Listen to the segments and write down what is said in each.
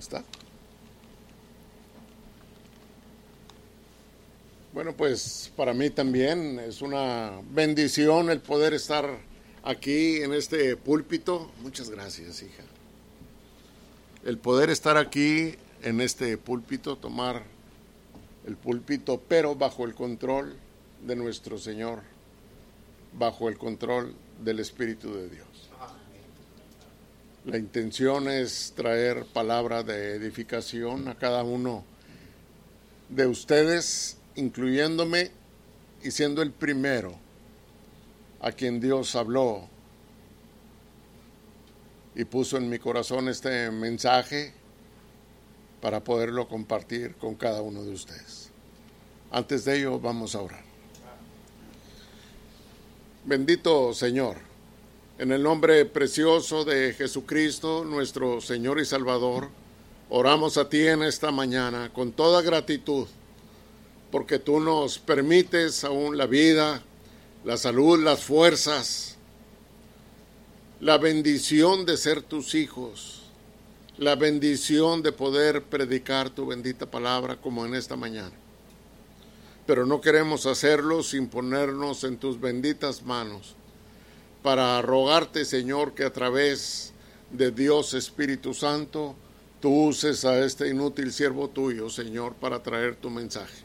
¿Está? Bueno, pues para mí también es una bendición el poder estar aquí en este púlpito. Muchas gracias, hija. El poder estar aquí en este púlpito, tomar el púlpito, pero bajo el control de nuestro Señor, bajo el control del Espíritu de Dios. La intención es traer palabra de edificación a cada uno de ustedes, incluyéndome y siendo el primero a quien Dios habló y puso en mi corazón este mensaje para poderlo compartir con cada uno de ustedes. Antes de ello, vamos a orar. Bendito Señor en el nombre precioso de Jesucristo, nuestro Señor y Salvador, oramos a ti en esta mañana con toda gratitud, porque tú nos permites aún la vida, la salud, las fuerzas, la bendición de ser tus hijos, la bendición de poder predicar tu bendita palabra como en esta mañana. Pero no queremos hacerlo sin ponernos en tus benditas manos para rogarte, Señor, que a través de Dios Espíritu Santo, tú uses a este inútil siervo tuyo, Señor, para traer tu mensaje.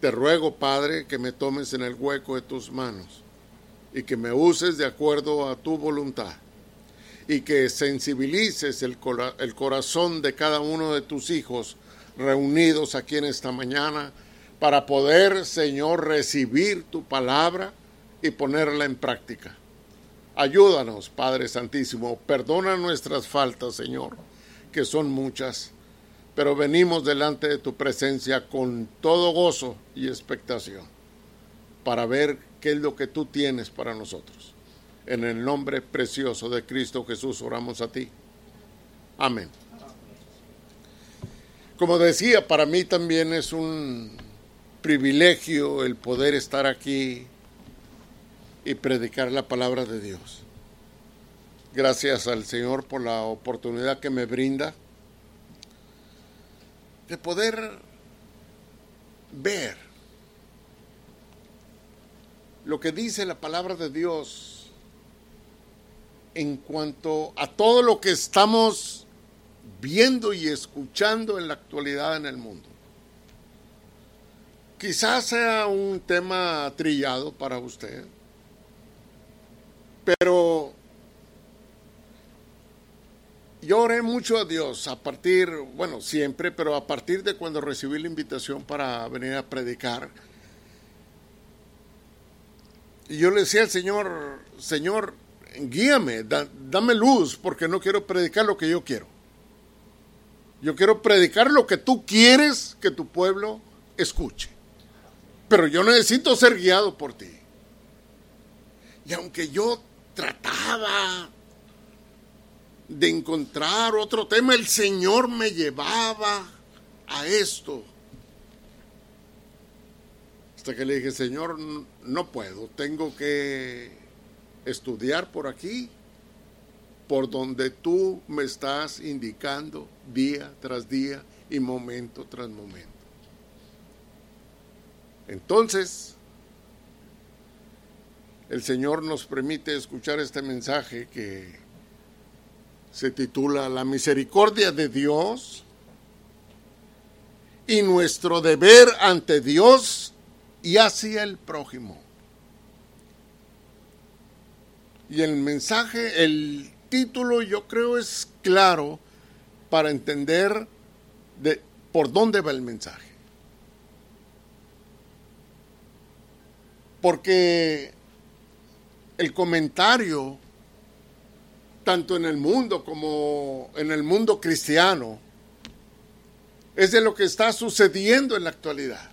Te ruego, Padre, que me tomes en el hueco de tus manos y que me uses de acuerdo a tu voluntad y que sensibilices el, el corazón de cada uno de tus hijos reunidos aquí en esta mañana para poder, Señor, recibir tu palabra y ponerla en práctica. Ayúdanos, Padre Santísimo, perdona nuestras faltas, Señor, que son muchas, pero venimos delante de tu presencia con todo gozo y expectación para ver qué es lo que tú tienes para nosotros. En el nombre precioso de Cristo Jesús oramos a ti. Amén. Como decía, para mí también es un privilegio el poder estar aquí y predicar la palabra de Dios. Gracias al Señor por la oportunidad que me brinda de poder ver lo que dice la palabra de Dios en cuanto a todo lo que estamos viendo y escuchando en la actualidad en el mundo. Quizás sea un tema trillado para usted, pero yo oré mucho a Dios a partir, bueno, siempre, pero a partir de cuando recibí la invitación para venir a predicar. Y yo le decía al Señor, Señor, guíame, dame luz, porque no quiero predicar lo que yo quiero. Yo quiero predicar lo que tú quieres que tu pueblo escuche. Pero yo necesito ser guiado por ti. Y aunque yo trataba de encontrar otro tema, el Señor me llevaba a esto. Hasta que le dije, Señor, no puedo, tengo que estudiar por aquí, por donde tú me estás indicando día tras día y momento tras momento. Entonces, el Señor nos permite escuchar este mensaje que se titula La misericordia de Dios y nuestro deber ante Dios y hacia el prójimo. Y el mensaje, el título yo creo es claro para entender de por dónde va el mensaje. Porque el comentario, tanto en el mundo como en el mundo cristiano, es de lo que está sucediendo en la actualidad,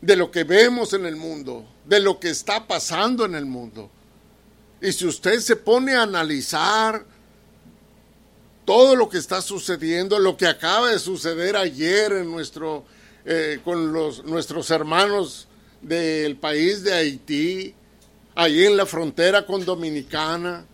de lo que vemos en el mundo, de lo que está pasando en el mundo. Y si usted se pone a analizar todo lo que está sucediendo, lo que acaba de suceder ayer en nuestro, eh, con los, nuestros hermanos del país de Haití, allí en la frontera con Dominicana,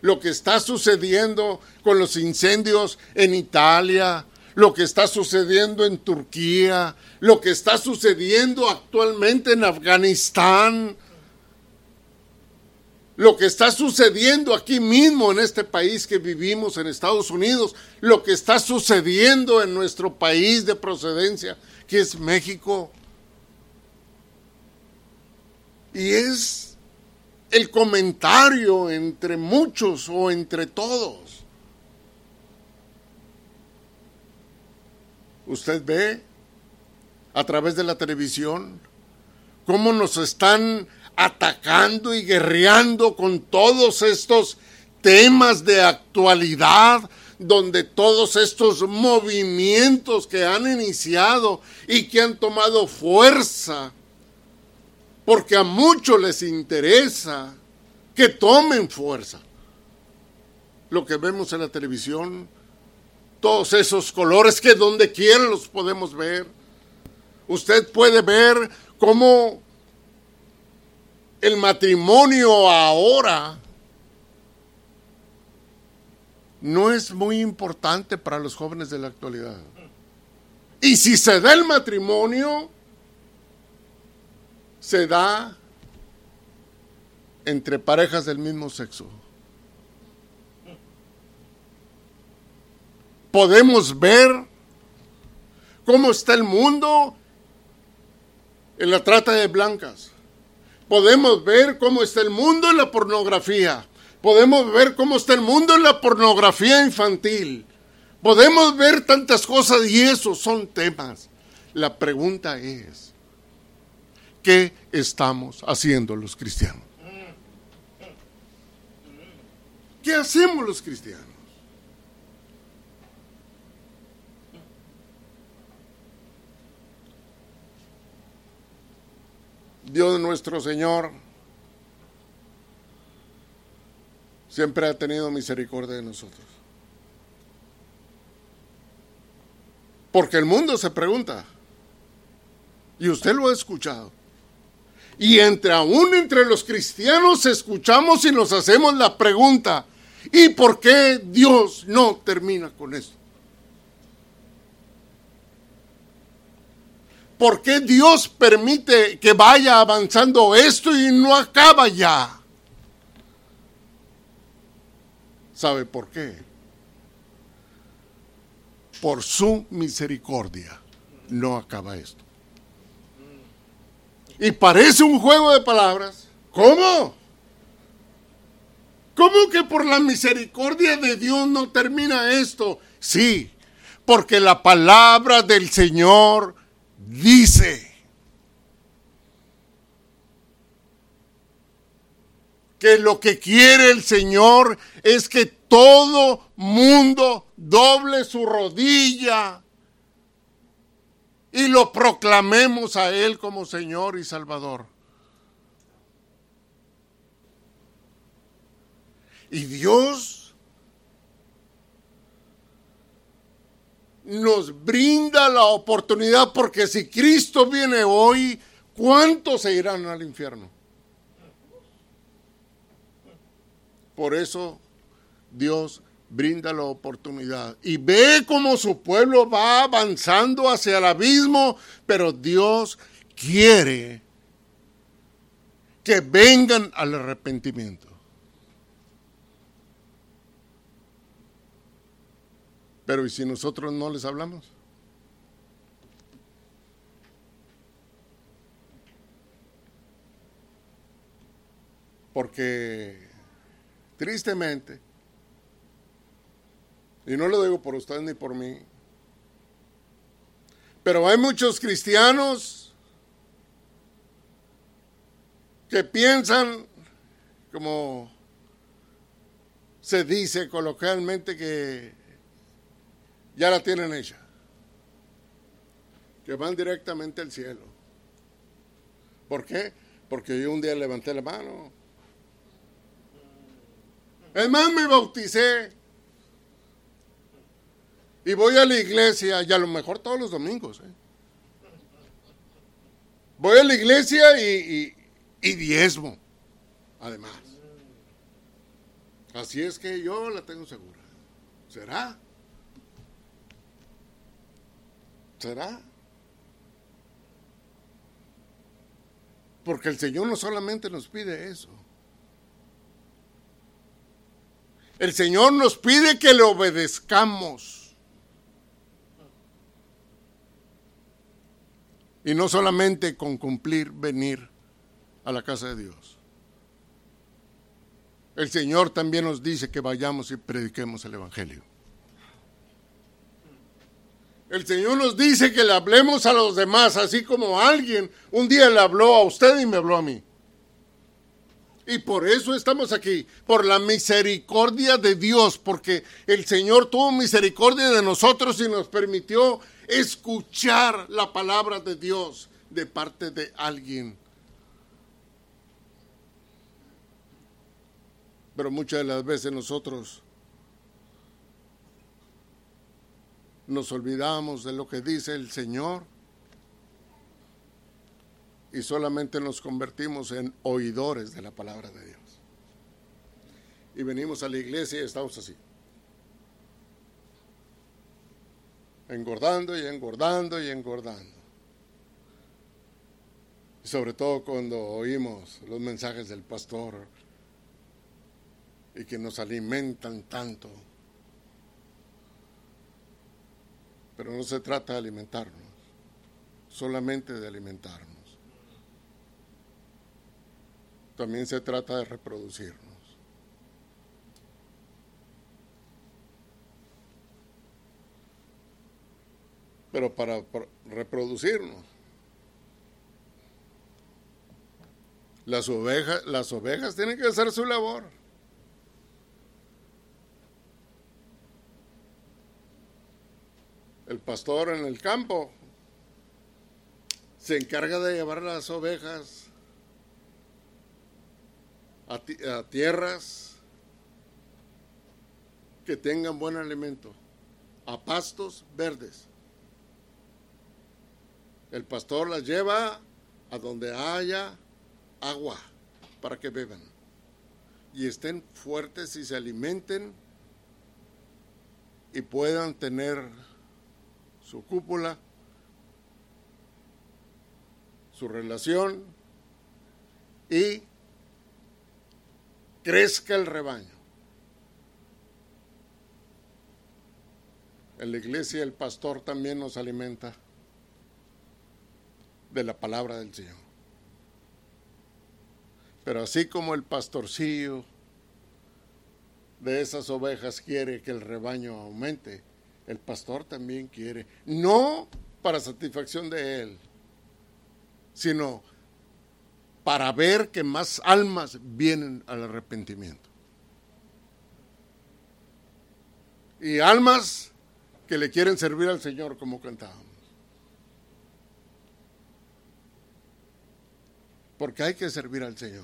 lo que está sucediendo con los incendios en Italia, lo que está sucediendo en Turquía, lo que está sucediendo actualmente en Afganistán, lo que está sucediendo aquí mismo en este país que vivimos en Estados Unidos, lo que está sucediendo en nuestro país de procedencia, que es México. Y es el comentario entre muchos o entre todos. Usted ve a través de la televisión cómo nos están atacando y guerreando con todos estos temas de actualidad, donde todos estos movimientos que han iniciado y que han tomado fuerza porque a muchos les interesa que tomen fuerza. Lo que vemos en la televisión, todos esos colores que donde quiera los podemos ver. Usted puede ver cómo el matrimonio ahora no es muy importante para los jóvenes de la actualidad. Y si se da el matrimonio, se da entre parejas del mismo sexo. Podemos ver cómo está el mundo en la trata de blancas. Podemos ver cómo está el mundo en la pornografía. Podemos ver cómo está el mundo en la pornografía infantil. Podemos ver tantas cosas y esos son temas. La pregunta es, ¿Qué estamos haciendo los cristianos? ¿Qué hacemos los cristianos? Dios nuestro Señor siempre ha tenido misericordia de nosotros. Porque el mundo se pregunta, y usted lo ha escuchado, y entre aún entre los cristianos escuchamos y nos hacemos la pregunta, ¿y por qué Dios no termina con esto? ¿Por qué Dios permite que vaya avanzando esto y no acaba ya? ¿Sabe por qué? Por su misericordia no acaba esto. Y parece un juego de palabras. ¿Cómo? ¿Cómo que por la misericordia de Dios no termina esto? Sí, porque la palabra del Señor dice que lo que quiere el Señor es que todo mundo doble su rodilla y lo proclamemos a Él como Señor y Salvador. Y Dios nos brinda la oportunidad porque si Cristo viene hoy, ¿cuántos se irán al infierno? Por eso Dios brinda la oportunidad y ve cómo su pueblo va avanzando hacia el abismo, pero Dios quiere que vengan al arrepentimiento. Pero ¿y si nosotros no les hablamos? Porque tristemente y no lo digo por usted ni por mí. Pero hay muchos cristianos que piensan, como se dice coloquialmente, que ya la tienen hecha. Que van directamente al cielo. ¿Por qué? Porque yo un día levanté la mano. Más, me bauticé. Y voy a la iglesia, y a lo mejor todos los domingos. ¿eh? Voy a la iglesia y, y diezmo, además. Así es que yo la tengo segura. ¿Será? ¿Será? Porque el Señor no solamente nos pide eso. El Señor nos pide que le obedezcamos. Y no solamente con cumplir venir a la casa de Dios. El Señor también nos dice que vayamos y prediquemos el Evangelio. El Señor nos dice que le hablemos a los demás, así como alguien un día le habló a usted y me habló a mí. Y por eso estamos aquí, por la misericordia de Dios, porque el Señor tuvo misericordia de nosotros y nos permitió escuchar la palabra de Dios de parte de alguien. Pero muchas de las veces nosotros nos olvidamos de lo que dice el Señor y solamente nos convertimos en oidores de la palabra de Dios. Y venimos a la iglesia y estamos así. Engordando y engordando y engordando. Y sobre todo cuando oímos los mensajes del pastor y que nos alimentan tanto. Pero no se trata de alimentarnos, solamente de alimentarnos. También se trata de reproducirnos. Pero para reproducirnos, las ovejas, las ovejas tienen que hacer su labor. el pastor en el campo se encarga de llevar las ovejas a, tierras que tengan buen alimento, a pastos verdes. El pastor las lleva a donde haya agua para que beban y estén fuertes y se alimenten y puedan tener su cúpula, su relación y crezca el rebaño. En la iglesia el pastor también nos alimenta de la palabra del Señor. Pero así como el pastorcillo de esas ovejas quiere que el rebaño aumente, el pastor también quiere, no para satisfacción de él, sino para ver que más almas vienen al arrepentimiento. Y almas que le quieren servir al Señor como cantábamos. Porque hay que servir al Señor.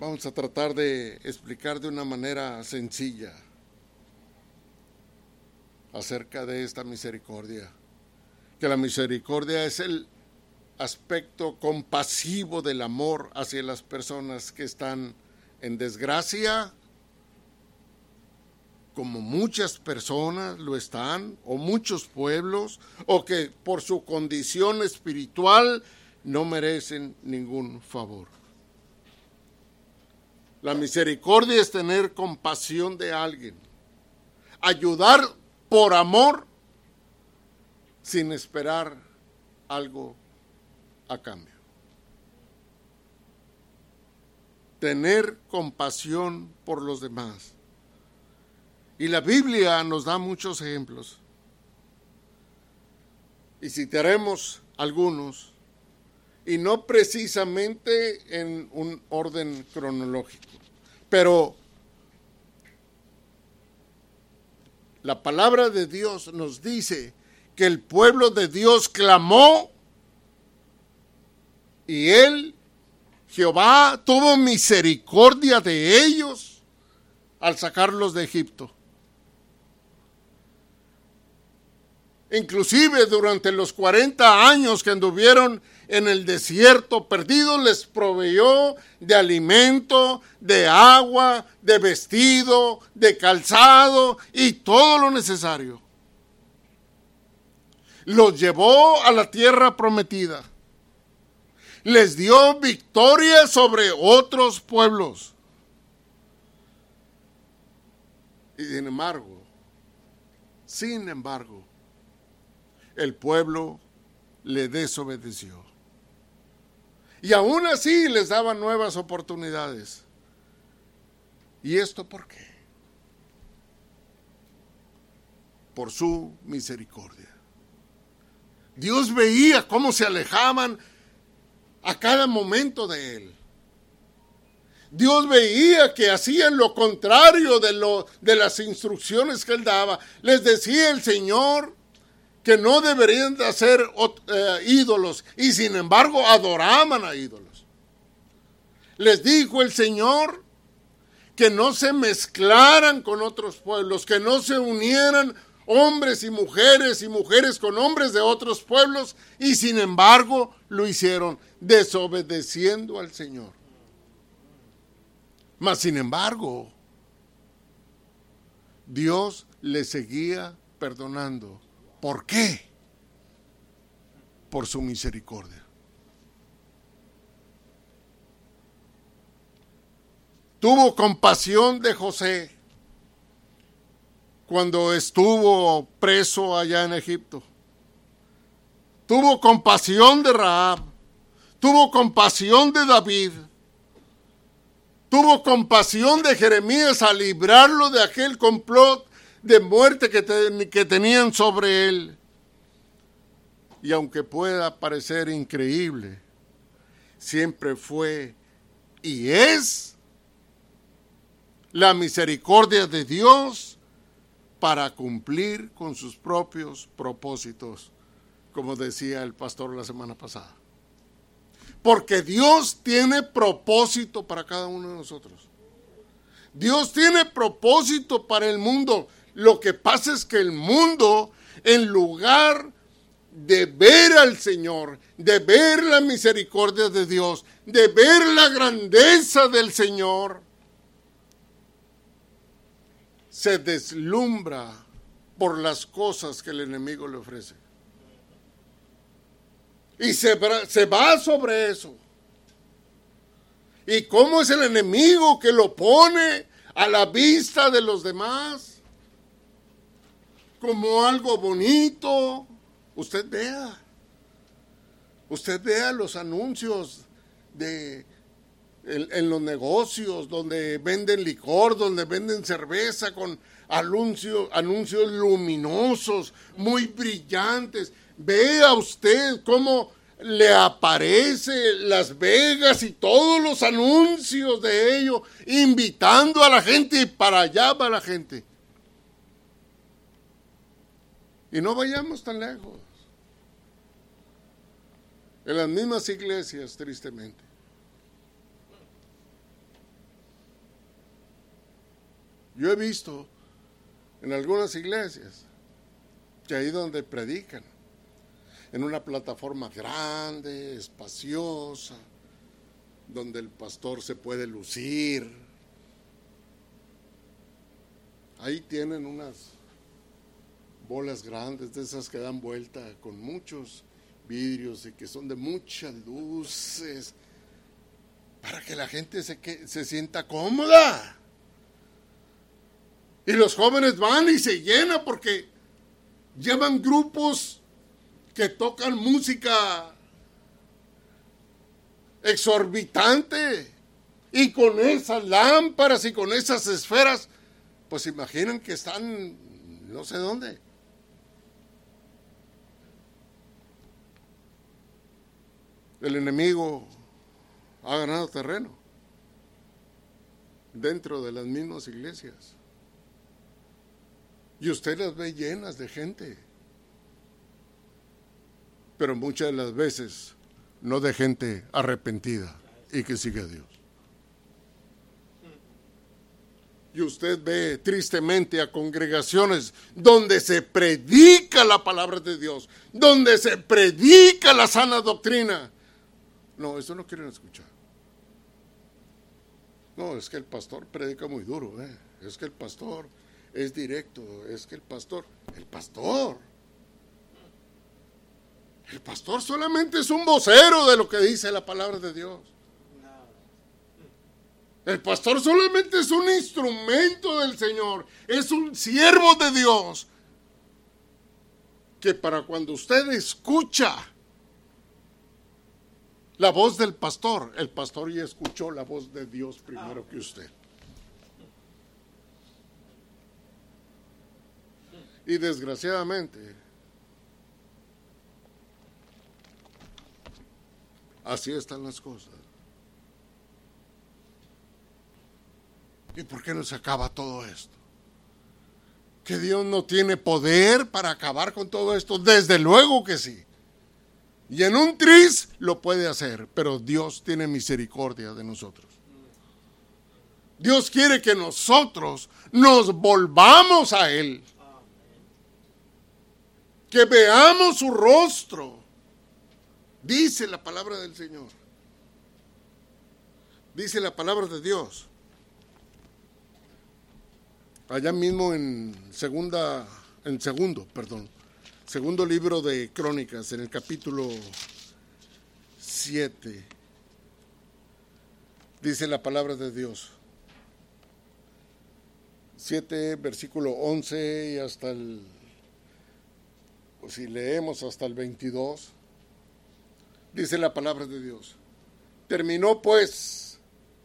vamos a tratar de explicar de una manera sencilla acerca de esta misericordia. Que la misericordia es el aspecto compasivo del amor hacia las personas que están en desgracia, como muchas personas lo están, o muchos pueblos, o que por su condición espiritual no merecen ningún favor. La misericordia es tener compasión de alguien. Ayudar por amor sin esperar algo a cambio. Tener compasión por los demás. Y la Biblia nos da muchos ejemplos. Y citaremos algunos y no precisamente en un orden cronológico. Pero la palabra de Dios nos dice que el pueblo de Dios clamó y él, Jehová, tuvo misericordia de ellos al sacarlos de Egipto. Inclusive durante los 40 años que anduvieron en el desierto perdidos, les proveyó de alimento, de agua, de vestido, de calzado y todo lo necesario. Los llevó a la tierra prometida. Les dio victoria sobre otros pueblos. Y sin embargo, sin embargo, el pueblo le desobedeció. Y aún así les daban nuevas oportunidades. ¿Y esto por qué? Por su misericordia. Dios veía cómo se alejaban a cada momento de él. Dios veía que hacían lo contrario de, lo, de las instrucciones que él daba. Les decía el Señor que no deberían de hacer eh, ídolos y sin embargo adoraban a ídolos. Les dijo el Señor que no se mezclaran con otros pueblos, que no se unieran hombres y mujeres y mujeres con hombres de otros pueblos y sin embargo lo hicieron desobedeciendo al Señor. Mas sin embargo, Dios le seguía perdonando. ¿Por qué? Por su misericordia. Tuvo compasión de José cuando estuvo preso allá en Egipto. Tuvo compasión de Raab. Tuvo compasión de David tuvo compasión de Jeremías a librarlo de aquel complot de muerte que, que tenían sobre él. Y aunque pueda parecer increíble, siempre fue y es la misericordia de Dios para cumplir con sus propios propósitos, como decía el pastor la semana pasada. Porque Dios tiene propósito para cada uno de nosotros. Dios tiene propósito para el mundo. Lo que pasa es que el mundo, en lugar de ver al Señor, de ver la misericordia de Dios, de ver la grandeza del Señor, se deslumbra por las cosas que el enemigo le ofrece. Y se, va sobre eso. ¿Y cómo es el enemigo que lo pone a la vista de los demás? Como algo bonito. Usted vea. Usted vea los anuncios de en, los negocios donde venden licor, donde venden cerveza con anuncios, anuncios luminosos, muy brillantes. Vea usted cómo le aparece Las Vegas y todos los anuncios de ello, invitando a la gente y para allá va la gente. Y no vayamos tan lejos. En las mismas iglesias, tristemente. Yo he visto en algunas iglesias que ahí donde predican en una plataforma grande, espaciosa, donde el pastor se puede lucir. Ahí tienen unas bolas grandes, de esas que dan vuelta con muchos vidrios y que son de muchas luces, para que la gente se, se sienta cómoda. Y los jóvenes van y se llenan porque llevan grupos que tocan música exorbitante y con esas lámparas y con esas esferas, pues imaginan que están no sé dónde. El enemigo ha ganado terreno dentro de las mismas iglesias. Y usted las ve llenas de gente pero muchas de las veces no de gente arrepentida y que sigue a Dios. Y usted ve tristemente a congregaciones donde se predica la palabra de Dios, donde se predica la sana doctrina. No, eso no quieren escuchar. No, es que el pastor predica muy duro, ¿eh? es que el pastor es directo, es que el pastor, el pastor, el pastor solamente es un vocero de lo que dice la palabra de Dios. El pastor solamente es un instrumento del Señor, es un siervo de Dios. Que para cuando usted escucha la voz del pastor, el pastor ya escuchó la voz de Dios primero que usted. Y desgraciadamente, así están las cosas. ¿Y por qué no se acaba todo esto? ¿Que Dios no tiene poder para acabar con todo esto? Desde luego que sí. Y en un tris lo puede hacer, pero Dios tiene misericordia de nosotros. Dios quiere que nosotros nos volvamos a Él. Que veamos su rostro. Dice la palabra del Señor. Dice la palabra de Dios allá mismo en segunda, en segundo, perdón, segundo libro de Crónicas, en el capítulo 7, dice la palabra de Dios. 7, versículo 11 y hasta el, si leemos hasta el 22, dice la palabra de Dios. Terminó pues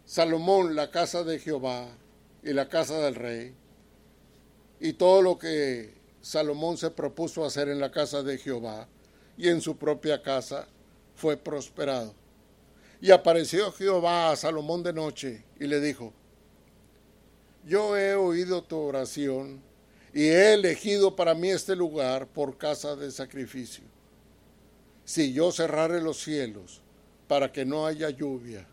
Salomón la casa de Jehová y la casa del rey y todo lo que Salomón se propuso hacer en la casa de Jehová y en su propia casa fue prosperado. Y apareció Jehová a Salomón de noche y le dijo, yo he oído tu oración y he elegido para mí este lugar por casa de sacrificio. Si yo cerrare los cielos para que no haya lluvia,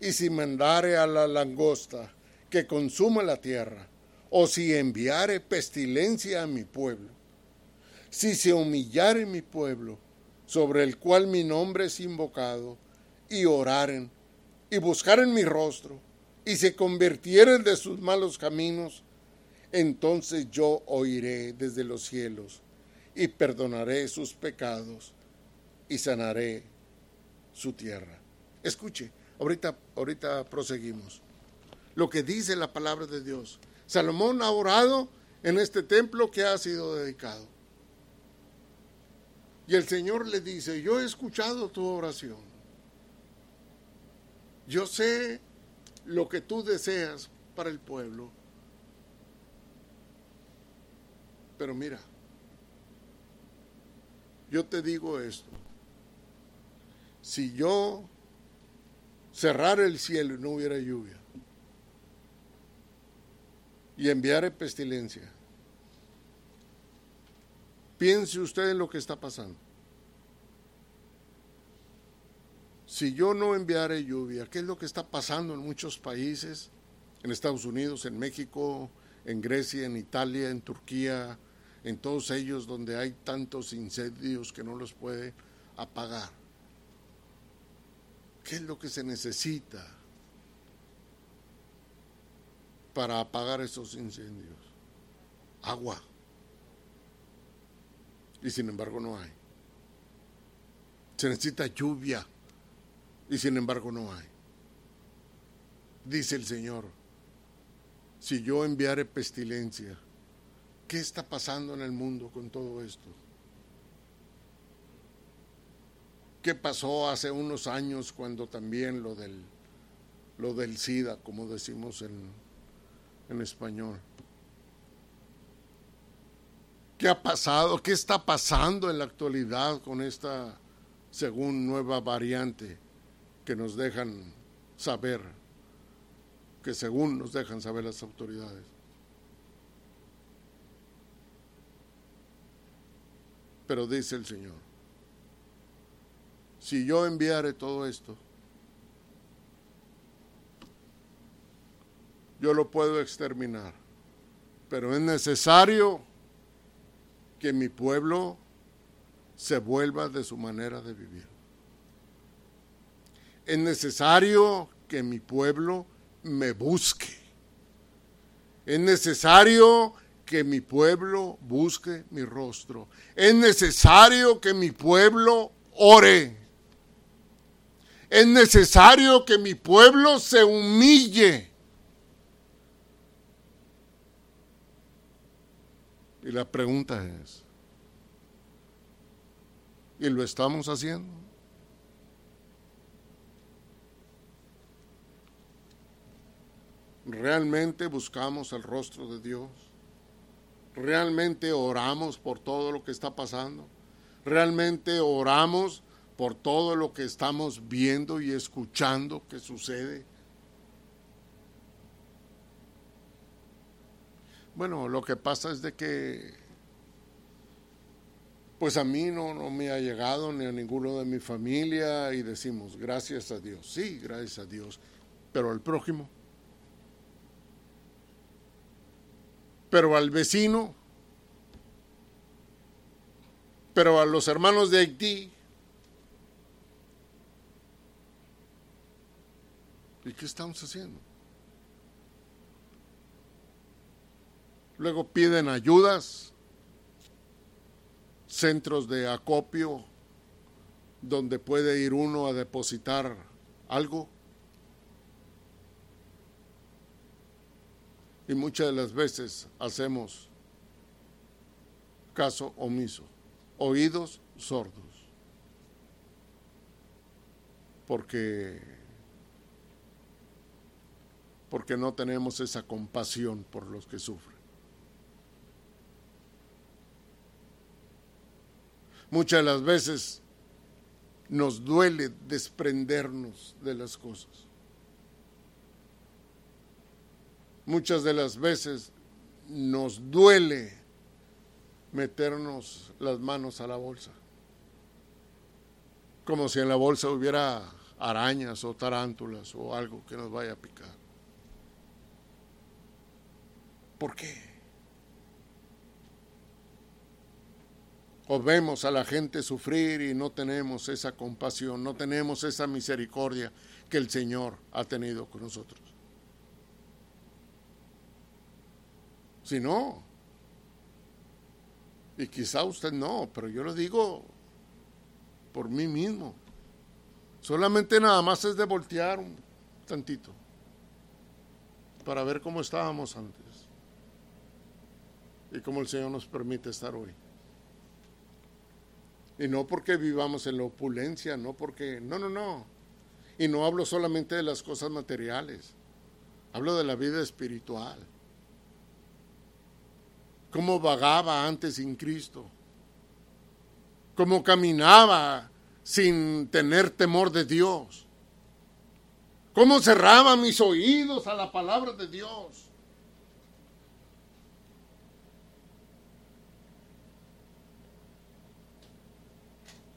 y si mandare a la langosta que consuma la tierra, o si enviare pestilencia a mi pueblo, si se humillare mi pueblo, sobre el cual mi nombre es invocado, y oraren, y buscaren mi rostro, y se convirtieren de sus malos caminos, entonces yo oiré desde los cielos, y perdonaré sus pecados, y sanaré su tierra. Escuche, ahorita, ahorita proseguimos. Lo que dice la palabra de Dios Salomón ha orado en este templo que ha sido dedicado. Y el Señor le dice, yo he escuchado tu oración. Yo sé lo que tú deseas para el pueblo. Pero mira, yo te digo esto. Si yo cerrara el cielo y no hubiera lluvia, y enviaré pestilencia. Piense usted en lo que está pasando. Si yo no enviaré lluvia, ¿qué es lo que está pasando en muchos países? En Estados Unidos, en México, en Grecia, en Italia, en Turquía, en todos ellos donde hay tantos incendios que no los puede apagar. ¿Qué es lo que se necesita? Para apagar esos incendios? Agua. Y sin embargo no hay. Se necesita lluvia. Y sin embargo no hay. Dice el Señor, si yo enviare pestilencia, ¿qué está pasando en el mundo con todo esto? ¿Qué pasó hace unos años cuando también lo del, lo del SIDA, como decimos en, en español. ¿Qué ha pasado? ¿Qué está pasando en la actualidad con esta, según nueva variante que nos dejan saber, que según nos dejan saber las autoridades? Pero dice el Señor, si yo enviare todo esto, yo lo puedo exterminar, pero es necesario que mi pueblo se vuelva de su manera de vivir. Es necesario que mi pueblo me busque. Es necesario que mi pueblo busque mi rostro. Es necesario que mi pueblo ore. Es necesario que mi pueblo se humille. Y la pregunta es, ¿y lo estamos haciendo? ¿Realmente buscamos el rostro de Dios? ¿Realmente oramos por todo lo que está pasando? ¿Realmente oramos por todo lo que estamos viendo y escuchando que sucede? Bueno, lo que pasa es de que, pues a mí no, no me ha llegado ni a ninguno de mi familia y decimos, gracias a Dios, sí, gracias a Dios, pero al prójimo, pero al vecino, pero a los hermanos de Haití. ¿Y qué estamos haciendo? Luego piden ayudas, centros de acopio donde puede ir uno a depositar algo. Y muchas de las veces hacemos caso omiso, oídos sordos. Porque porque no tenemos esa compasión por los que sufren. Muchas de las veces nos duele desprendernos de las cosas. Muchas de las veces nos duele meternos las manos a la bolsa. Como si en la bolsa hubiera arañas o tarántulas o algo que nos vaya a picar. ¿Por qué? O vemos a la gente sufrir y no tenemos esa compasión, no tenemos esa misericordia que el Señor ha tenido con nosotros. Si no, y quizá usted no, pero yo lo digo por mí mismo. Solamente nada más es de voltear un tantito para ver cómo estábamos antes y cómo el Señor nos permite estar hoy. Y no porque vivamos en la opulencia, no porque, no, no, no. Y no hablo solamente de las cosas materiales, hablo de la vida espiritual. Cómo vagaba antes sin Cristo, cómo caminaba sin tener temor de Dios, cómo cerraba mis oídos a la palabra de Dios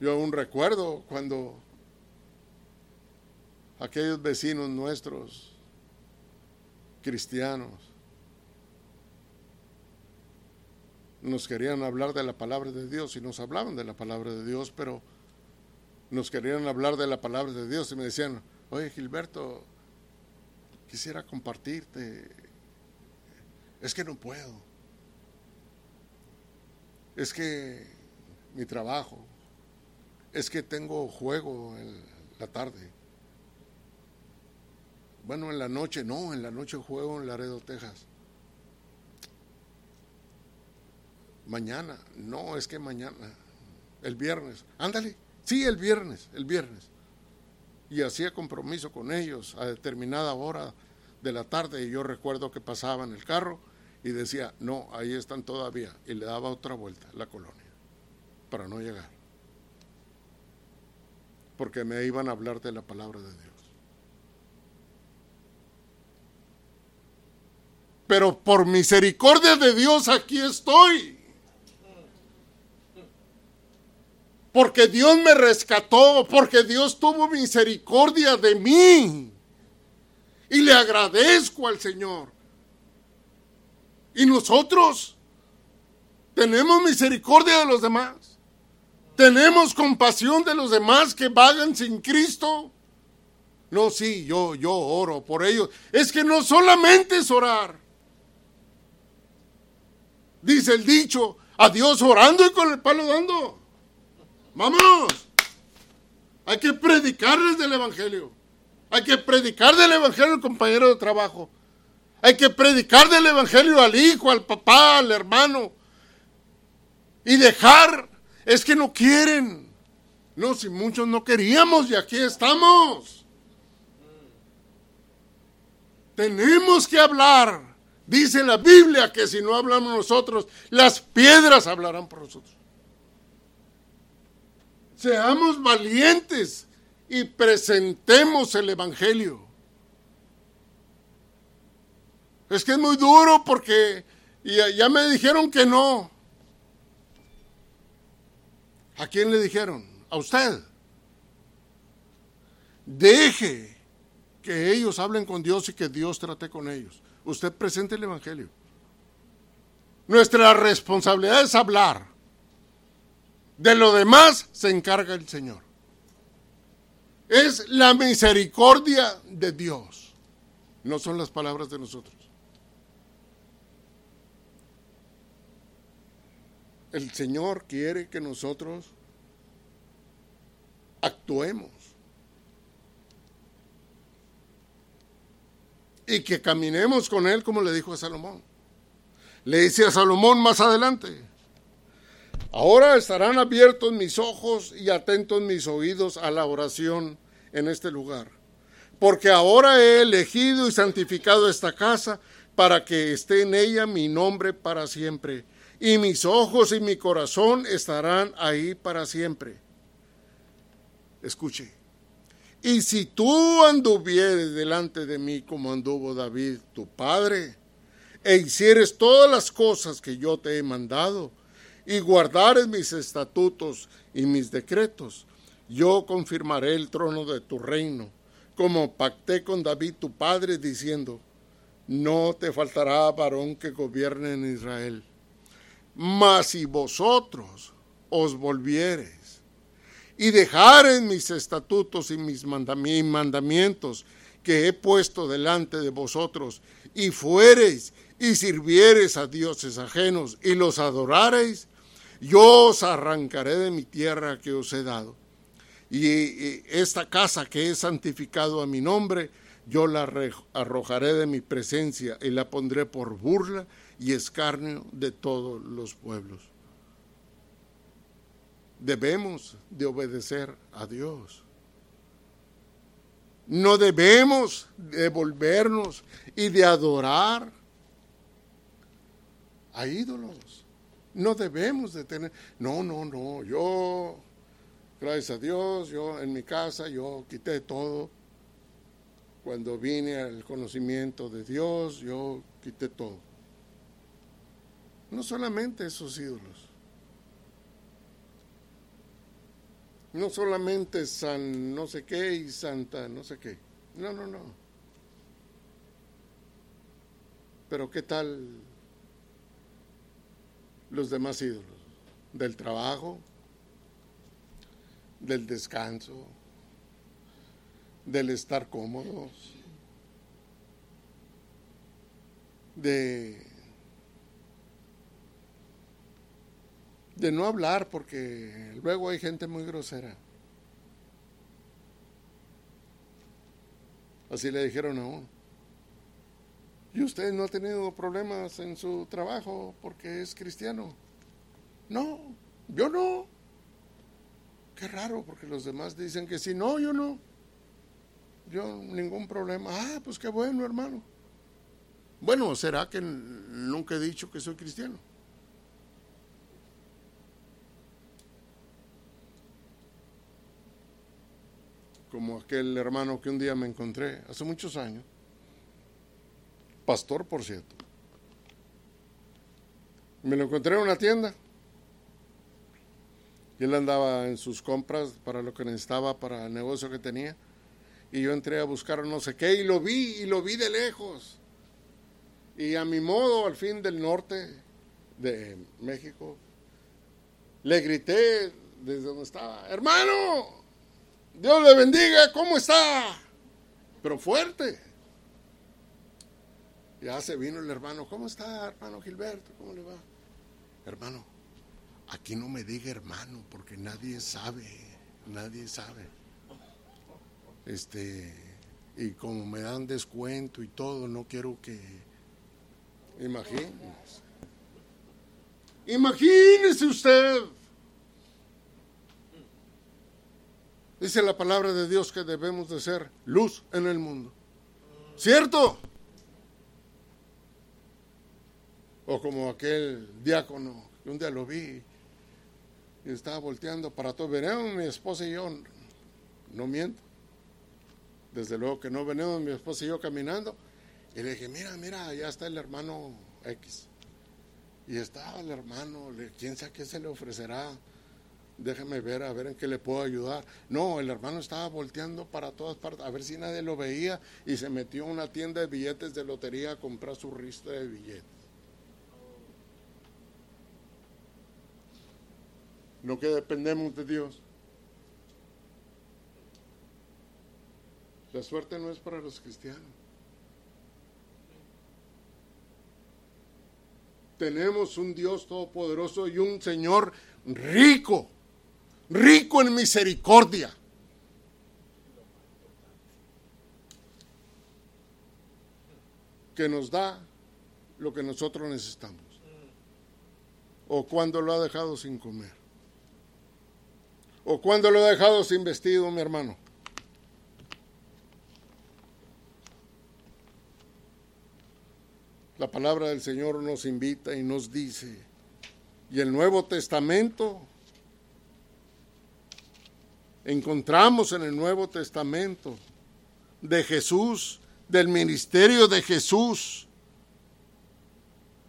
Yo aún recuerdo cuando aquellos vecinos nuestros, cristianos, nos querían hablar de la palabra de Dios y nos hablaban de la palabra de Dios, pero nos querían hablar de la palabra de Dios y me decían, oye Gilberto, quisiera compartirte, es que no puedo, es que mi trabajo, es que tengo juego en la tarde. Bueno, en la noche, no, en la noche juego en Laredo, Texas. Mañana, no, es que mañana, el viernes, ándale, sí, el viernes, el viernes. Y hacía compromiso con ellos a determinada hora de la tarde y yo recuerdo que pasaba en el carro y decía, no, ahí están todavía. Y le daba otra vuelta la colonia para no llegar porque me iban a hablar de la palabra de Dios. Pero por misericordia de Dios aquí estoy. Porque Dios me rescató, porque Dios tuvo misericordia de mí. Y le agradezco al Señor. ¿Y nosotros? ¿Tenemos misericordia de los demás? ¿Tenemos compasión de los demás que vagan sin Cristo? No, sí, yo, yo oro por ellos. Es que no solamente es orar. Dice el dicho, a Dios orando y con el palo dando. Vámonos. Hay que predicarles del Evangelio. Hay que predicar del Evangelio al compañero de trabajo. Hay que predicar del Evangelio al hijo, al papá, al hermano. Y dejar, es que no quieren. No, si muchos no queríamos y aquí estamos. Tenemos que hablar. Dice la Biblia que si no hablamos nosotros, las piedras hablarán por nosotros. Seamos valientes y presentemos el Evangelio. Es que es muy duro porque ya, ya me dijeron que no. ¿A quién le dijeron? A usted. Deje que ellos hablen con Dios y que Dios trate con ellos. Usted presente el Evangelio. Nuestra responsabilidad es hablar. De lo demás se encarga el Señor. Es la misericordia de Dios. No son las palabras de nosotros. El Señor quiere que nosotros actuemos. Y que caminemos con Él como le dijo a Salomón. Le dice a Salomón más adelante, Ahora estarán abiertos mis ojos y atentos mis oídos a la oración en este lugar, porque ahora he elegido y santificado esta casa para que esté en ella mi nombre para siempre, y mis ojos y mi corazón estarán ahí para siempre. Escuche. Y si tú anduvieres delante de mí como anduvo David, tu padre, e hicieres todas las cosas que yo te he mandado, y guardares mis estatutos y mis decretos, yo confirmaré el trono de tu reino, como pacté con David tu padre, diciendo, no te faltará varón que gobierne en Israel. Mas si vosotros os volviereis y dejareis mis estatutos y mis mandamientos que he puesto delante de vosotros, y fuereis y sirviereis a dioses ajenos y los adorareis, yo os arrancaré de mi tierra que os he dado. Y esta casa que he santificado a mi nombre, yo la arrojaré de mi presencia y la pondré por burla y escarnio de todos los pueblos. Debemos de obedecer a Dios. No debemos de volvernos y de adorar a ídolos. No debemos de tener, no, no, no, yo, gracias a Dios, yo en mi casa, yo quité todo. Cuando vine al conocimiento de Dios, yo quité todo. No solamente esos ídolos. No solamente San no sé qué y Santa no sé qué. No, no, no. Pero ¿qué tal los demás ídolos, del trabajo, del descanso, del estar cómodos, de, de no hablar porque luego hay gente muy grosera. Así le dijeron a uno. ¿Y usted no ha tenido problemas en su trabajo porque es cristiano? No, yo no. Qué raro, porque los demás dicen que sí. No, yo no. Yo ningún problema. Ah, pues qué bueno, hermano. Bueno, ¿será que nunca he dicho que soy cristiano? Como aquel hermano que un día me encontré hace muchos años pastor por cierto. Me lo encontré en una tienda. Y él andaba en sus compras para lo que necesitaba para el negocio que tenía. Y yo entré a buscar no sé qué y lo vi y lo vi de lejos. Y a mi modo, al fin del norte de México, le grité desde donde estaba, hermano, Dios le bendiga, ¿cómo está? Pero fuerte. Ya se vino el hermano, ¿cómo está, hermano Gilberto? ¿Cómo le va? Hermano, aquí no me diga hermano, porque nadie sabe, nadie sabe. Este, y como me dan descuento y todo, no quiero que. Imagínese. Imagínese usted. Dice la palabra de Dios que debemos de ser luz en el mundo. ¿Cierto? O como aquel diácono que un día lo vi y estaba volteando para todo. Venimos mi esposa y yo, no miento. Desde luego que no venimos mi esposa y yo caminando. Y le dije, mira, mira, allá está el hermano X. Y estaba el hermano, quién sabe qué se le ofrecerá déjeme ver a ver en qué le puedo ayudar. No, el hermano estaba volteando para todas partes, a ver si nadie lo veía y se metió a una tienda de billetes de lotería a comprar su ristra de billetes. No que dependemos de Dios. La suerte no es para los cristianos. Tenemos un Dios todopoderoso y un Señor rico rico en misericordia. que nos da lo que nosotros necesitamos. O cuando lo ha dejado sin comer. O cuando lo ha dejado sin vestido, mi hermano. La palabra del Señor nos invita y nos dice, y el Nuevo Testamento encontramos en el Nuevo Testamento de Jesús, del ministerio de Jesús,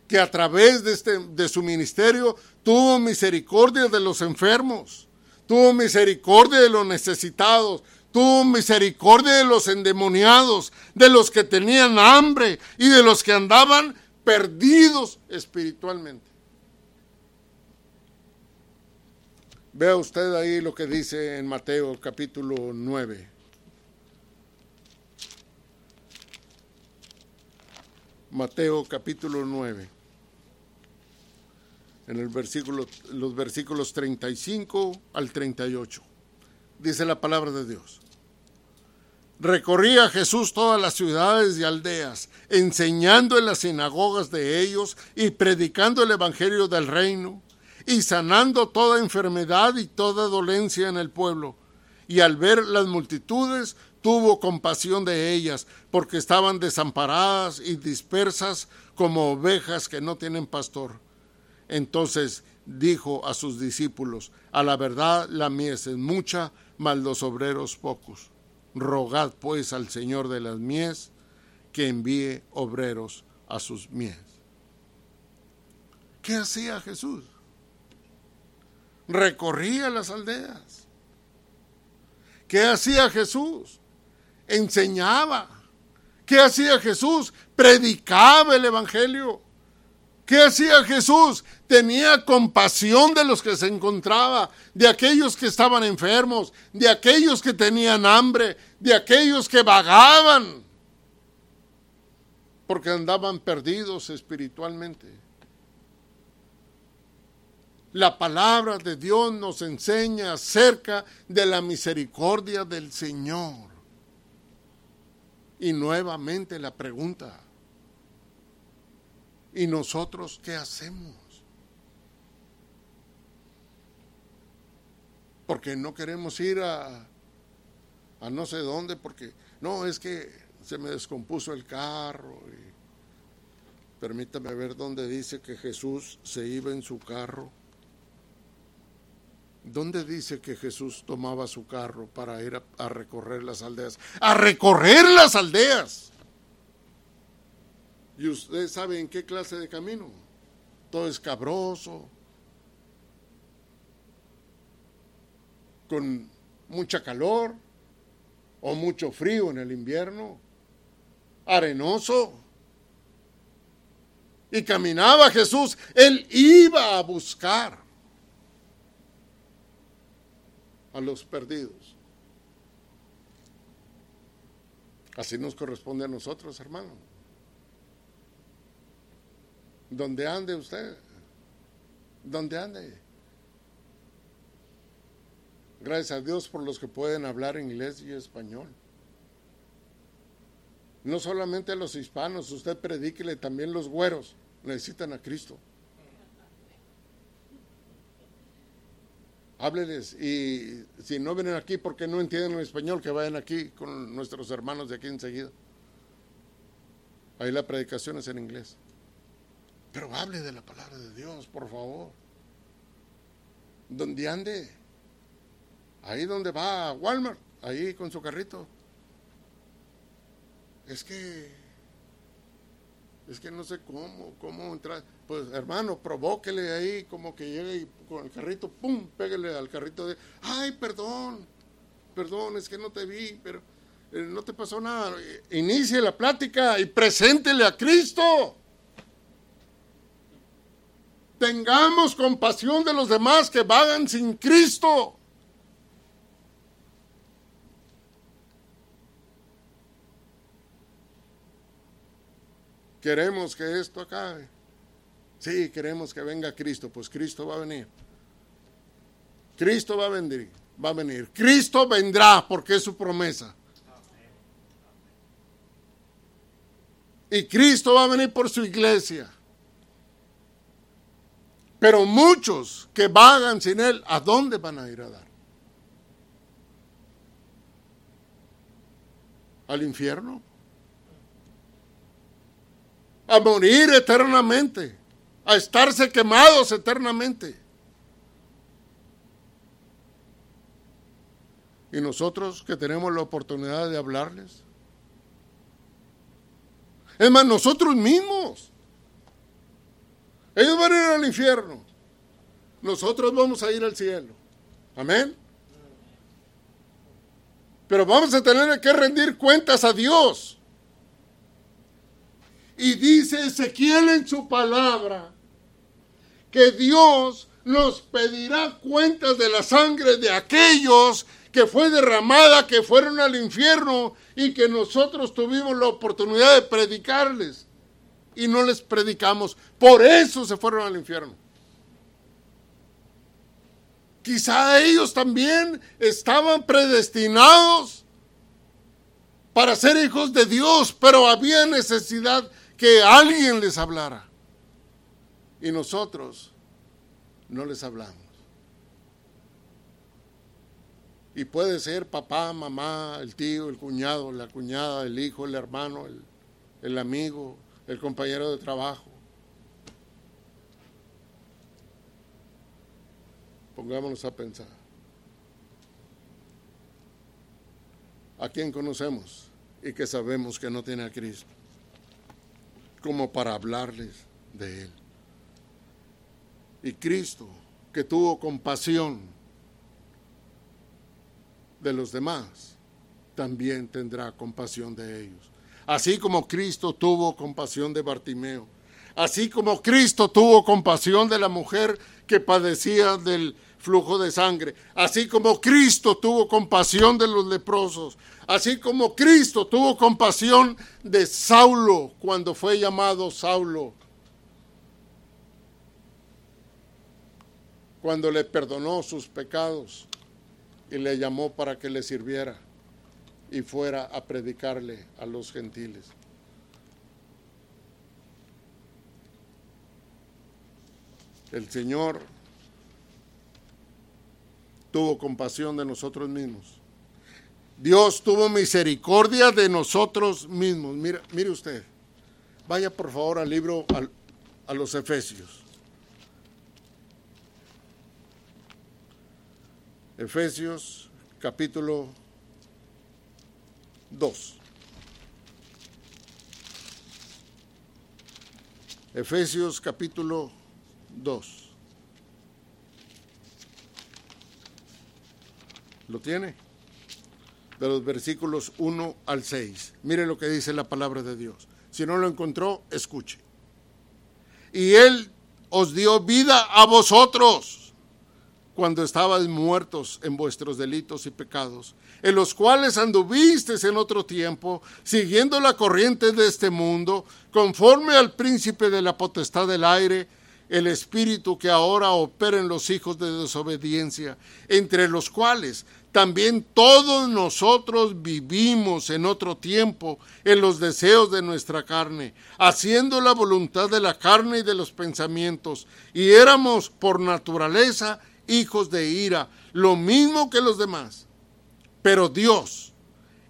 que a través de, este, de su ministerio tuvo misericordia de los enfermos, tuvo misericordia de los necesitados, tuvo misericordia de los endemoniados, de los que tenían hambre y de los que andaban perdidos espiritualmente. Vea usted ahí lo que dice en Mateo capítulo 9. Mateo capítulo 9. En el versículo, los versículos 35 al 38. Dice la palabra de Dios. Recorría Jesús todas las ciudades y aldeas, enseñando en las sinagogas de ellos y predicando el evangelio del reino y sanando toda enfermedad y toda dolencia en el pueblo. Y al ver las multitudes, tuvo compasión de ellas, porque estaban desamparadas y dispersas como ovejas que no tienen pastor. Entonces dijo a sus discípulos, a la verdad la mies es mucha, mas los obreros pocos. Rogad pues al Señor de las mies que envíe obreros a sus mies. ¿Qué hacía Jesús? Recorría las aldeas. ¿Qué hacía Jesús? Enseñaba. ¿Qué hacía Jesús? Predicaba el Evangelio. ¿Qué hacía Jesús? Tenía compasión de los que se encontraba, de aquellos que estaban enfermos, de aquellos que tenían hambre, de aquellos que vagaban, porque andaban perdidos espiritualmente. La palabra de Dios nos enseña acerca de la misericordia del Señor. Y nuevamente la pregunta, ¿y nosotros qué hacemos? Porque no queremos ir a, no sé dónde, porque no, es que se me descompuso el carro. Permítame ver dónde dice que Jesús se iba en su carro. ¿Dónde dice que Jesús tomaba su carro para ir a, recorrer las aldeas? ¡A recorrer las aldeas! ¿Y usted sabe en qué clase de camino? Todo escabroso, con mucha calor o mucho frío en el invierno, arenoso. y caminaba Jesús, él iba a buscar a los perdidos. Así nos corresponde a nosotros, hermano. Donde ande usted, donde ande. Gracias a Dios por los que pueden hablar inglés y español. No solamente a los hispanos, usted predíquele también los güeros necesitan a Cristo. Hábleles y si no vienen aquí porque no entienden el español, que vayan aquí con nuestros hermanos de aquí enseguida. Ahí la predicación es en inglés. Pero hable de la palabra de Dios, por favor. Donde ande, ahí donde va Walmart, ahí con su carrito. Es que es que no sé cómo, cómo entrar. Pues hermano, provóquele ahí, como que llegue con el carrito, ¡pum! Pégale al carrito de, ay, perdón, perdón, es que no te vi, pero eh, no te pasó nada. Inicie la plática y preséntele a Cristo. Tengamos compasión de los demás que vagan sin Cristo. Queremos que esto acabe. Sí, queremos que venga Cristo, pues Cristo va a venir. Cristo va a venir, va a venir. Cristo vendrá porque es su promesa. Y Cristo va a venir por su iglesia. Pero muchos que vagan sin Él, ¿a dónde van a ir a dar? ¿Al infierno? A morir eternamente, a estarse quemados eternamente. Y nosotros que tenemos la oportunidad de hablarles. Es más, nosotros mismos. Ellos van a ir al infierno. Nosotros vamos a ir al cielo. Amén. Pero vamos a tener que rendir cuentas a Dios. Y dice Ezequiel en su palabra que Dios nos pedirá cuentas de la sangre de aquellos que fue derramada, que fueron al infierno y que nosotros tuvimos la oportunidad de predicarles y no les predicamos. Por eso se fueron al infierno. Quizá ellos también estaban predestinados para ser hijos de Dios, pero había necesidad que alguien les hablara. Y nosotros no les hablamos. Y puede ser papá, mamá, el tío, el cuñado, la cuñada, el hijo, el hermano, el, el amigo, el compañero de trabajo. Pongámonos a pensar. ¿A quién conocemos y que sabemos que no tiene a Cristo? Como para hablarles de Él. Y Cristo, que tuvo compasión de los demás, también tendrá compasión de ellos. Así como Cristo tuvo compasión de Bartimeo, así como Cristo tuvo compasión de la mujer que padecía del flujo de sangre, así como Cristo tuvo compasión de los leprosos, así como Cristo tuvo compasión de Saulo cuando fue llamado Saulo, cuando le perdonó sus pecados y le llamó para que le sirviera y fuera a predicarle a los gentiles. El Señor tuvo compasión de nosotros mismos. Dios tuvo misericordia de nosotros mismos. Mira, mire usted, vaya por favor al libro a los Efesios. Efesios capítulo 2. Efesios capítulo 2. ¿Lo tiene? De los versículos 1 al 6. Mire lo que dice la palabra de Dios. Si no lo encontró, escuche. y Él os dio vida a vosotros cuando estabais muertos en vuestros delitos y pecados, en los cuales anduvisteis en otro tiempo, siguiendo la corriente de este mundo, conforme al príncipe de la potestad del aire, el espíritu que ahora opera en los hijos de desobediencia, entre los cuales también todos nosotros vivimos en otro tiempo en los deseos de nuestra carne, haciendo la voluntad de la carne y de los pensamientos, y éramos por naturaleza hijos de ira, lo mismo que los demás. Pero Dios,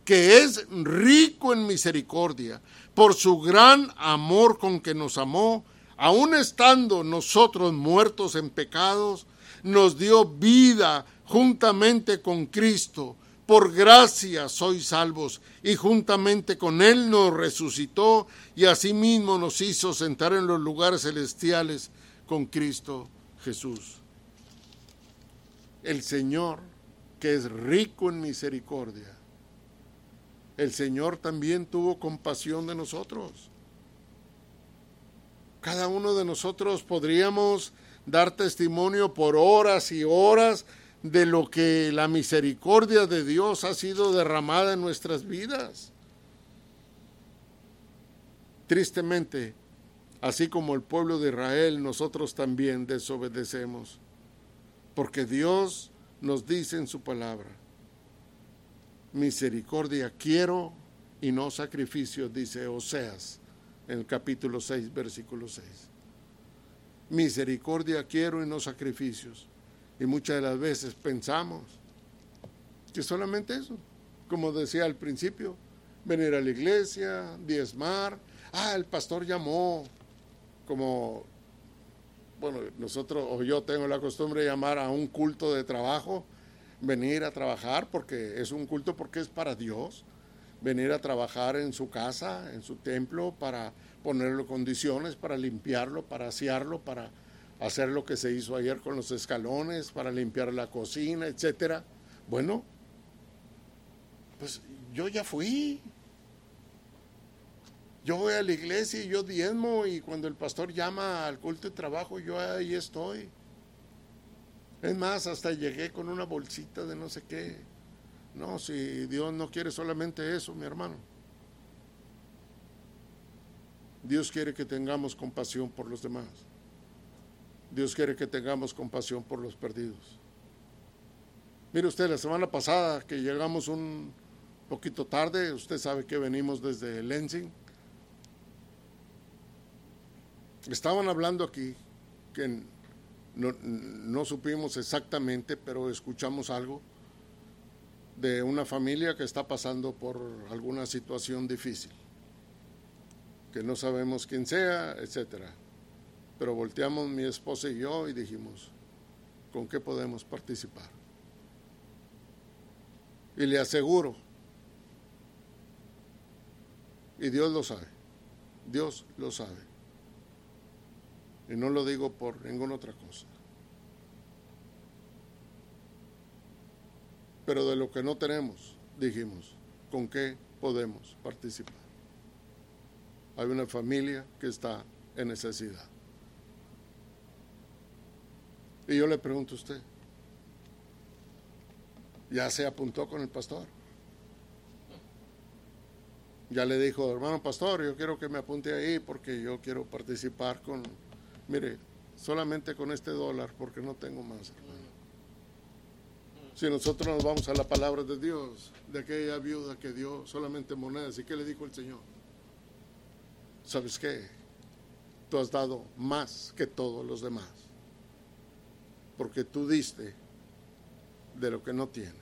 que es rico en misericordia, por su gran amor con que nos amó, aun estando nosotros muertos en pecados, nos dio vida juntamente con Cristo. Por gracia sois salvos, y juntamente con Él nos resucitó, y asimismo nos hizo sentar en los lugares celestiales con Cristo Jesús. El Señor, que es rico en misericordia, el Señor también tuvo compasión de nosotros. Cada uno de nosotros podríamos dar testimonio por horas y horas de lo que la misericordia de Dios ha sido derramada en nuestras vidas. Tristemente, así como el pueblo de Israel, nosotros también desobedecemos, porque Dios nos dice en su palabra, misericordia quiero y no sacrificio, dice Oseas en el capítulo 6, versículo 6. Misericordia quiero y no sacrificios. Y muchas de las veces pensamos que solamente eso, como decía al principio, venir a la iglesia, diezmar, ah, el pastor llamó, como, bueno, nosotros o yo tengo la costumbre de llamar a un culto de trabajo, venir a trabajar porque es un culto porque es para Dios, venir a trabajar en su casa, en su templo, para ponerle condiciones, para limpiarlo, para asearlo, para hacer lo que se hizo ayer con los escalones para limpiar la cocina, etcétera. Bueno, pues yo ya fui. Yo voy a la iglesia y yo diezmo y cuando el pastor llama al culto de trabajo yo ahí estoy. Es más, hasta llegué con una bolsita de no sé qué. No, si Dios no quiere solamente eso, mi hermano. Dios quiere que tengamos compasión por los demás. Dios quiere que tengamos compasión por los perdidos. Mire usted, la semana pasada que llegamos un poquito tarde, usted sabe que venimos desde Lensing. Estaban hablando aquí, que no, no supimos exactamente, pero escuchamos algo de una familia que está pasando por alguna situación difícil, que no sabemos quién sea, etcétera. Pero volteamos mi esposa y yo y dijimos, ¿con qué podemos participar? Y le aseguro, y Dios lo sabe, Dios lo sabe. Y no lo digo por ninguna otra cosa. Pero de lo que no tenemos, dijimos, ¿con qué podemos participar? Hay una familia que está en necesidad. Y yo le pregunto a usted, ¿ya se apuntó con el pastor? Ya le dijo, hermano pastor, yo quiero que me apunte ahí porque yo quiero participar con, mire, solamente con este dólar porque no tengo más, hermano. Si nosotros nos vamos a la palabra de Dios, de aquella viuda que dio solamente monedas, ¿y qué le dijo el Señor? ¿Sabes qué? Tú has dado más que todos los demás porque tú diste de lo que no tienes.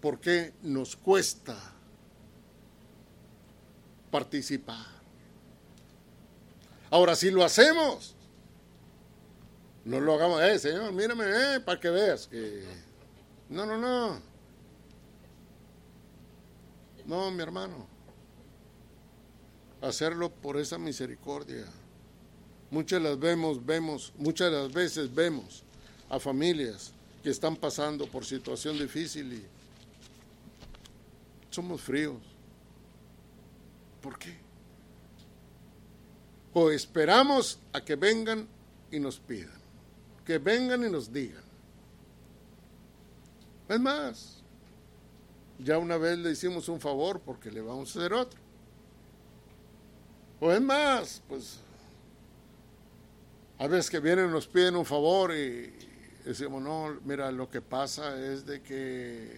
¿Por qué nos cuesta participar? Ahora, si lo hacemos, no lo hagamos, eh, Señor, mírame, eh, para que veas que... No, no, no. No, mi hermano. Hacerlo por esa misericordia. Muchas las vemos, vemos, muchas las veces vemos a familias que están pasando por situación difícil y somos fríos. ¿Por qué? o esperamos a que vengan y nos pidan, que vengan y nos digan. Es más, ya una vez le hicimos un favor porque le vamos a hacer otro. O es más, pues a veces que vienen nos piden un favor y decimos, no, mira, lo que pasa es de que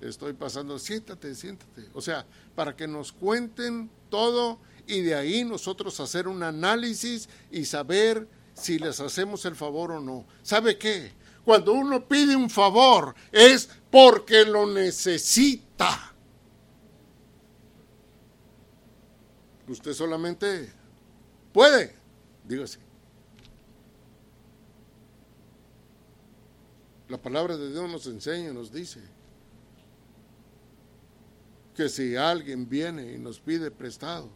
estoy pasando, siéntate, siéntate. O sea, para que nos cuenten todo y de ahí nosotros hacer un análisis y saber si les hacemos el favor o no. ¿Sabe qué? Cuando uno pide un favor es porque lo necesita. Usted solamente puede, dígase. La palabra de Dios nos enseña, nos dice que si alguien viene y nos pide prestado,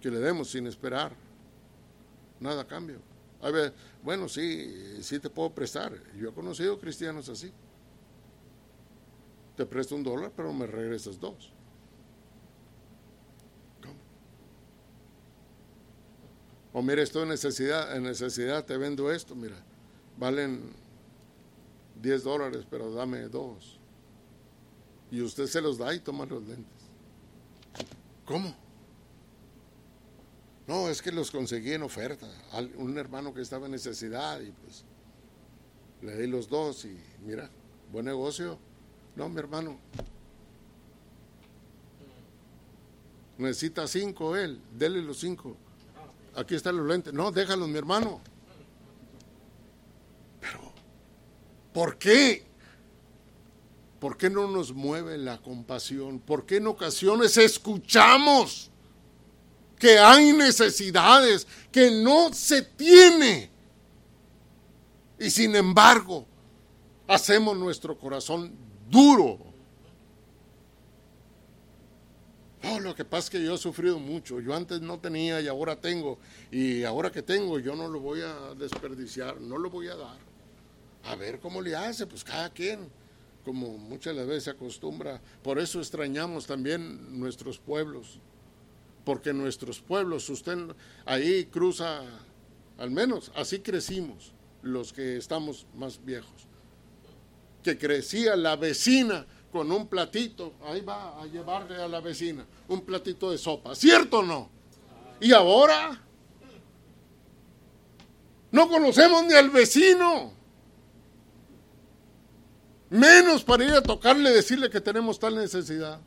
que le demos sin esperar nada a cambio. A ver, bueno, sí, sí te puedo prestar. Yo he conocido cristianos así. Te presto un dólar, pero me regresas dos. ¿Cómo? O mira, estoy en necesidad, en necesidad te vendo esto, mira, valen 10 dólares, pero dame dos. Y usted se los da y toma los lentes. ¿Cómo? No, es que los conseguí en oferta. Un hermano que estaba en necesidad y pues le di los dos y mira, buen negocio. No, mi hermano. Necesita cinco él, dele los cinco. Aquí están los lentes. No, déjalos, mi hermano. Pero, ¿por qué? ¿Por qué no nos mueve la compasión? ¿Por qué en ocasiones escuchamos? Que hay necesidades, que no se tiene. Y sin embargo, hacemos nuestro corazón duro. Oh, lo que pasa es que yo he sufrido mucho. Yo antes no tenía y ahora tengo. Y ahora que tengo, yo no lo voy a desperdiciar, no lo voy a dar. A ver cómo le hace, pues cada quien, como muchas veces se acostumbra. Por eso extrañamos también nuestros pueblos porque nuestros pueblos, usted ahí cruza, al menos así crecimos los que estamos más viejos, que crecía la vecina con un platito, ahí va a llevarle a la vecina un platito de sopa, ¿cierto o no? Y ahora no conocemos ni al vecino. Menos para ir a tocarle decirle que tenemos tal necesidad.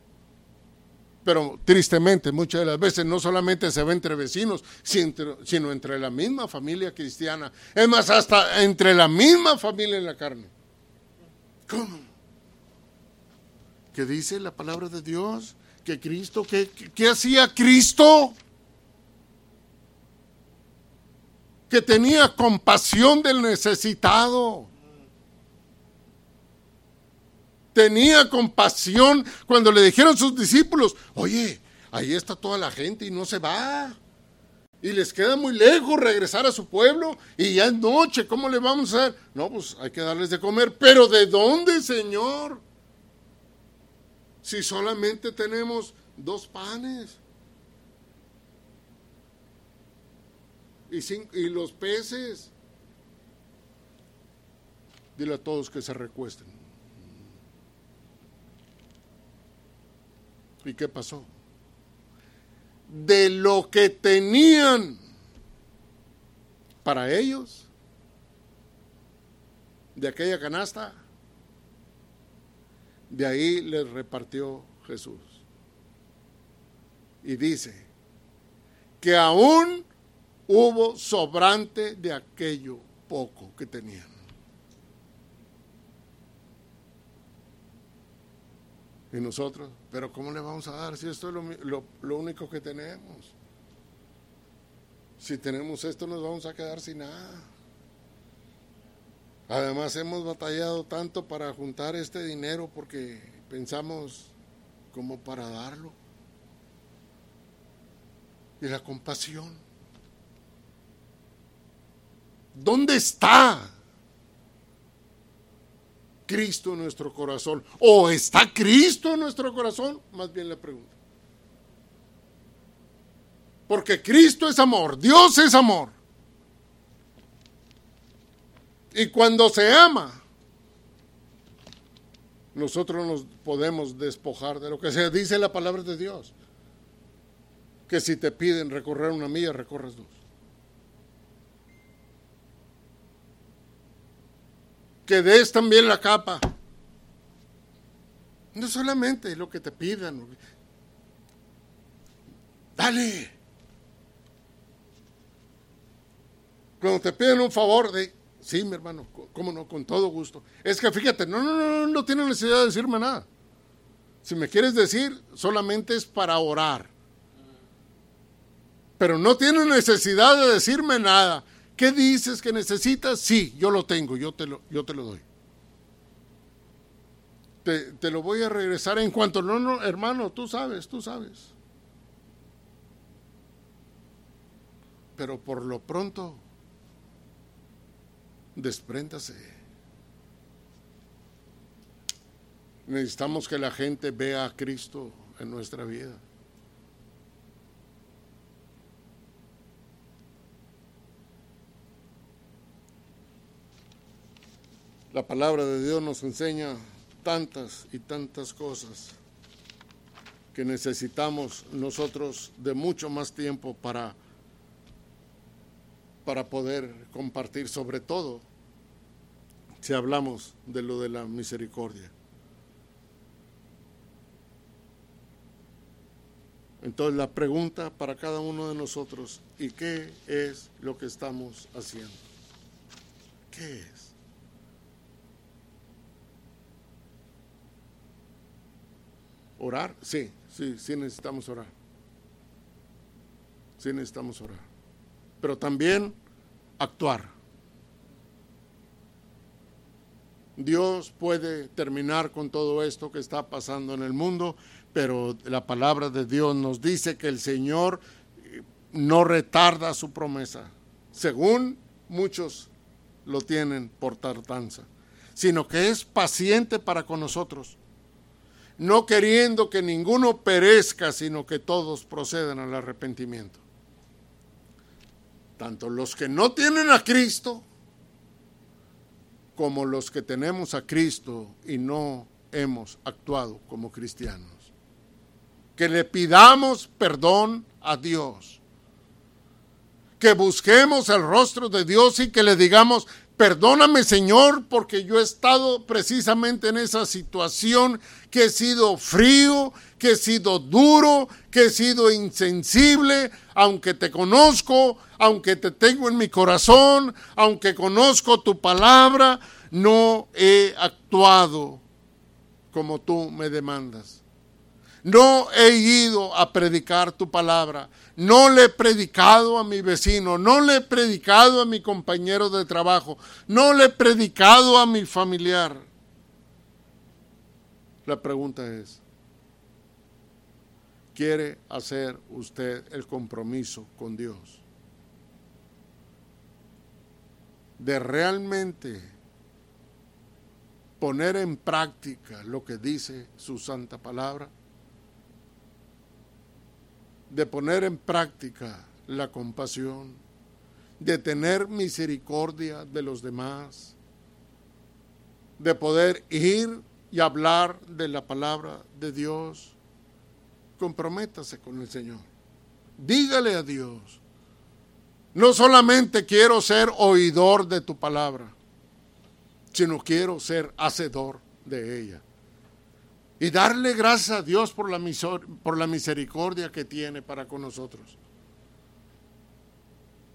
Pero tristemente muchas de las veces no solamente se ve entre vecinos, sino entre la misma familia cristiana. Es más, hasta entre la misma familia en la carne. ¿Cómo? ¿Qué dice la palabra de Dios? Que Cristo, ¿qué, qué hacía Cristo? Que tenía compasión del necesitado tenía compasión cuando le dijeron sus discípulos, oye, ahí está toda la gente y no se va. Y les queda muy lejos regresar a su pueblo y ya es noche, ¿cómo le vamos a hacer? No, pues hay que darles de comer. Pero ¿de dónde, Señor? Si solamente tenemos dos panes y, y los peces. Dile a todos que se recuesten. ¿Y qué pasó? De lo que tenían para ellos, de aquella canasta, de ahí les repartió Jesús. Y dice que aún hubo sobrante de aquello poco que tenían. Y nosotros, pero ¿cómo le vamos a dar si esto es lo, único que tenemos? Si tenemos esto nos vamos a quedar sin nada. Además hemos batallado tanto para juntar este dinero porque pensamos como para darlo. Y la compasión. ¿Dónde está? Cristo en nuestro corazón? ¿O está Cristo en nuestro corazón? Más bien le pregunto. Porque Cristo es amor, Dios es amor. Y cuando se ama, nosotros nos podemos despojar de lo que se dice la palabra de Dios. Que si te piden recorrer una milla, recorres dos. Que des también la capa. No solamente lo que te pidan. Dale. Cuando te piden un favor, de, sí, mi hermano, cómo no, con todo gusto. Es que fíjate, no, no, no, no tiene necesidad de decirme nada. Si me quieres decir, solamente es para orar. Pero no tiene necesidad de decirme nada. ¿Qué dices que necesitas? Sí, yo lo tengo, yo te lo, yo te lo doy te, lo voy a regresar en cuanto, no, no, hermano, tú sabes, tú sabes. Pero por lo pronto, despréndase. Necesitamos que la gente vea a Cristo en nuestra vida. La palabra de Dios nos enseña tantas y tantas cosas que necesitamos nosotros de mucho más tiempo para, para poder compartir, sobre todo si hablamos de lo de la misericordia. Entonces la pregunta para cada uno de nosotros, ¿y qué es lo que estamos haciendo? ¿Qué es? ¿Orar? Sí, sí, sí necesitamos orar. Sí necesitamos orar. Pero también actuar. Dios puede terminar con todo esto que está pasando en el mundo, pero la palabra de Dios nos dice que el Señor no retarda su promesa, según muchos lo tienen por tardanza, sino que es paciente para con nosotros no queriendo que ninguno perezca, sino que todos procedan al arrepentimiento. Tanto los que no tienen a Cristo, como los que tenemos a Cristo y no hemos actuado como cristianos. Que le pidamos perdón a Dios. Que busquemos el rostro de Dios y que le digamos, Perdóname, Señor, porque yo he estado precisamente en esa situación, que he sido frío, que he sido duro, que he sido insensible, aunque te conozco, aunque te tengo en mi corazón, aunque conozco tu palabra, no he actuado como tú me demandas. No he ido a predicar tu palabra. No le he predicado a mi vecino. No le he predicado a mi compañero de trabajo. No le he predicado a mi familiar. La pregunta es, ¿quiere hacer usted el compromiso con Dios? De realmente poner en práctica lo que dice su santa palabra de poner en práctica la compasión, de tener misericordia de los demás, de poder ir y hablar de la palabra de Dios. Comprométase con el Señor. Dígale a Dios, no solamente quiero ser oidor de tu palabra, sino quiero ser hacedor de ella y darle gracias a Dios por la, por la misericordia que tiene para con nosotros.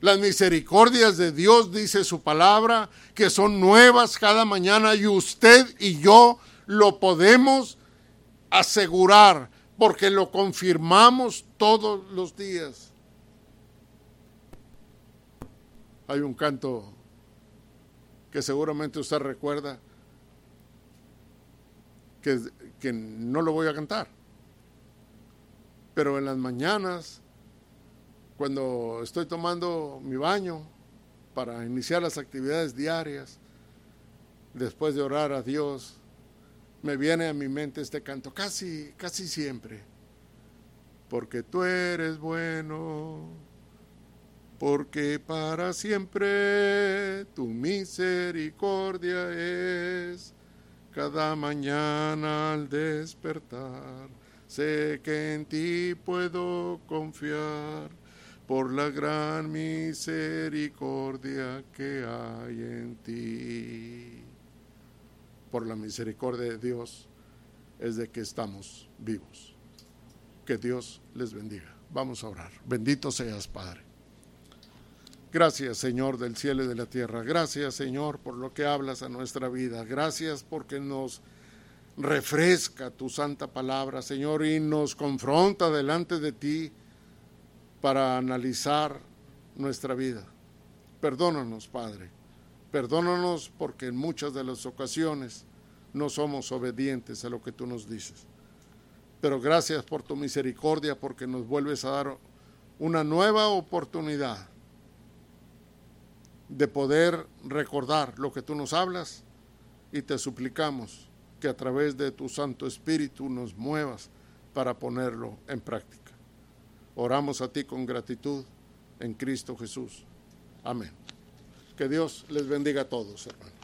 Las misericordias de Dios, dice su palabra, que son nuevas cada mañana y usted y yo lo podemos asegurar porque lo confirmamos todos los días. Hay un canto que seguramente usted recuerda, que no lo voy a cantar. Pero en las mañanas, cuando estoy tomando mi baño para iniciar las actividades diarias, después de orar a Dios, me viene a mi mente este canto, casi, casi siempre. porque tú eres bueno, porque para siempre tu misericordia es cada mañana al despertar. Sé que en ti puedo confiar por la gran misericordia que hay en ti. Por la misericordia de Dios es de que estamos vivos. Que Dios les bendiga. Vamos a orar. Bendito seas, Padre. Gracias, Señor del cielo y de la tierra. Gracias, Señor, por lo que hablas a nuestra vida. Gracias porque nos refresca tu santa palabra, Señor, y nos confronta delante de ti para analizar nuestra vida. Perdónanos, Padre. Perdónanos porque en muchas de las ocasiones no somos obedientes a lo que tú nos dices. Pero gracias por tu misericordia porque nos vuelves a dar una nueva oportunidad de poder recordar lo que tú nos hablas y te suplicamos que a través de tu Santo Espíritu nos muevas para ponerlo en práctica. Oramos a ti con gratitud en Cristo Jesús. Amén. Que Dios les bendiga a todos, hermanos.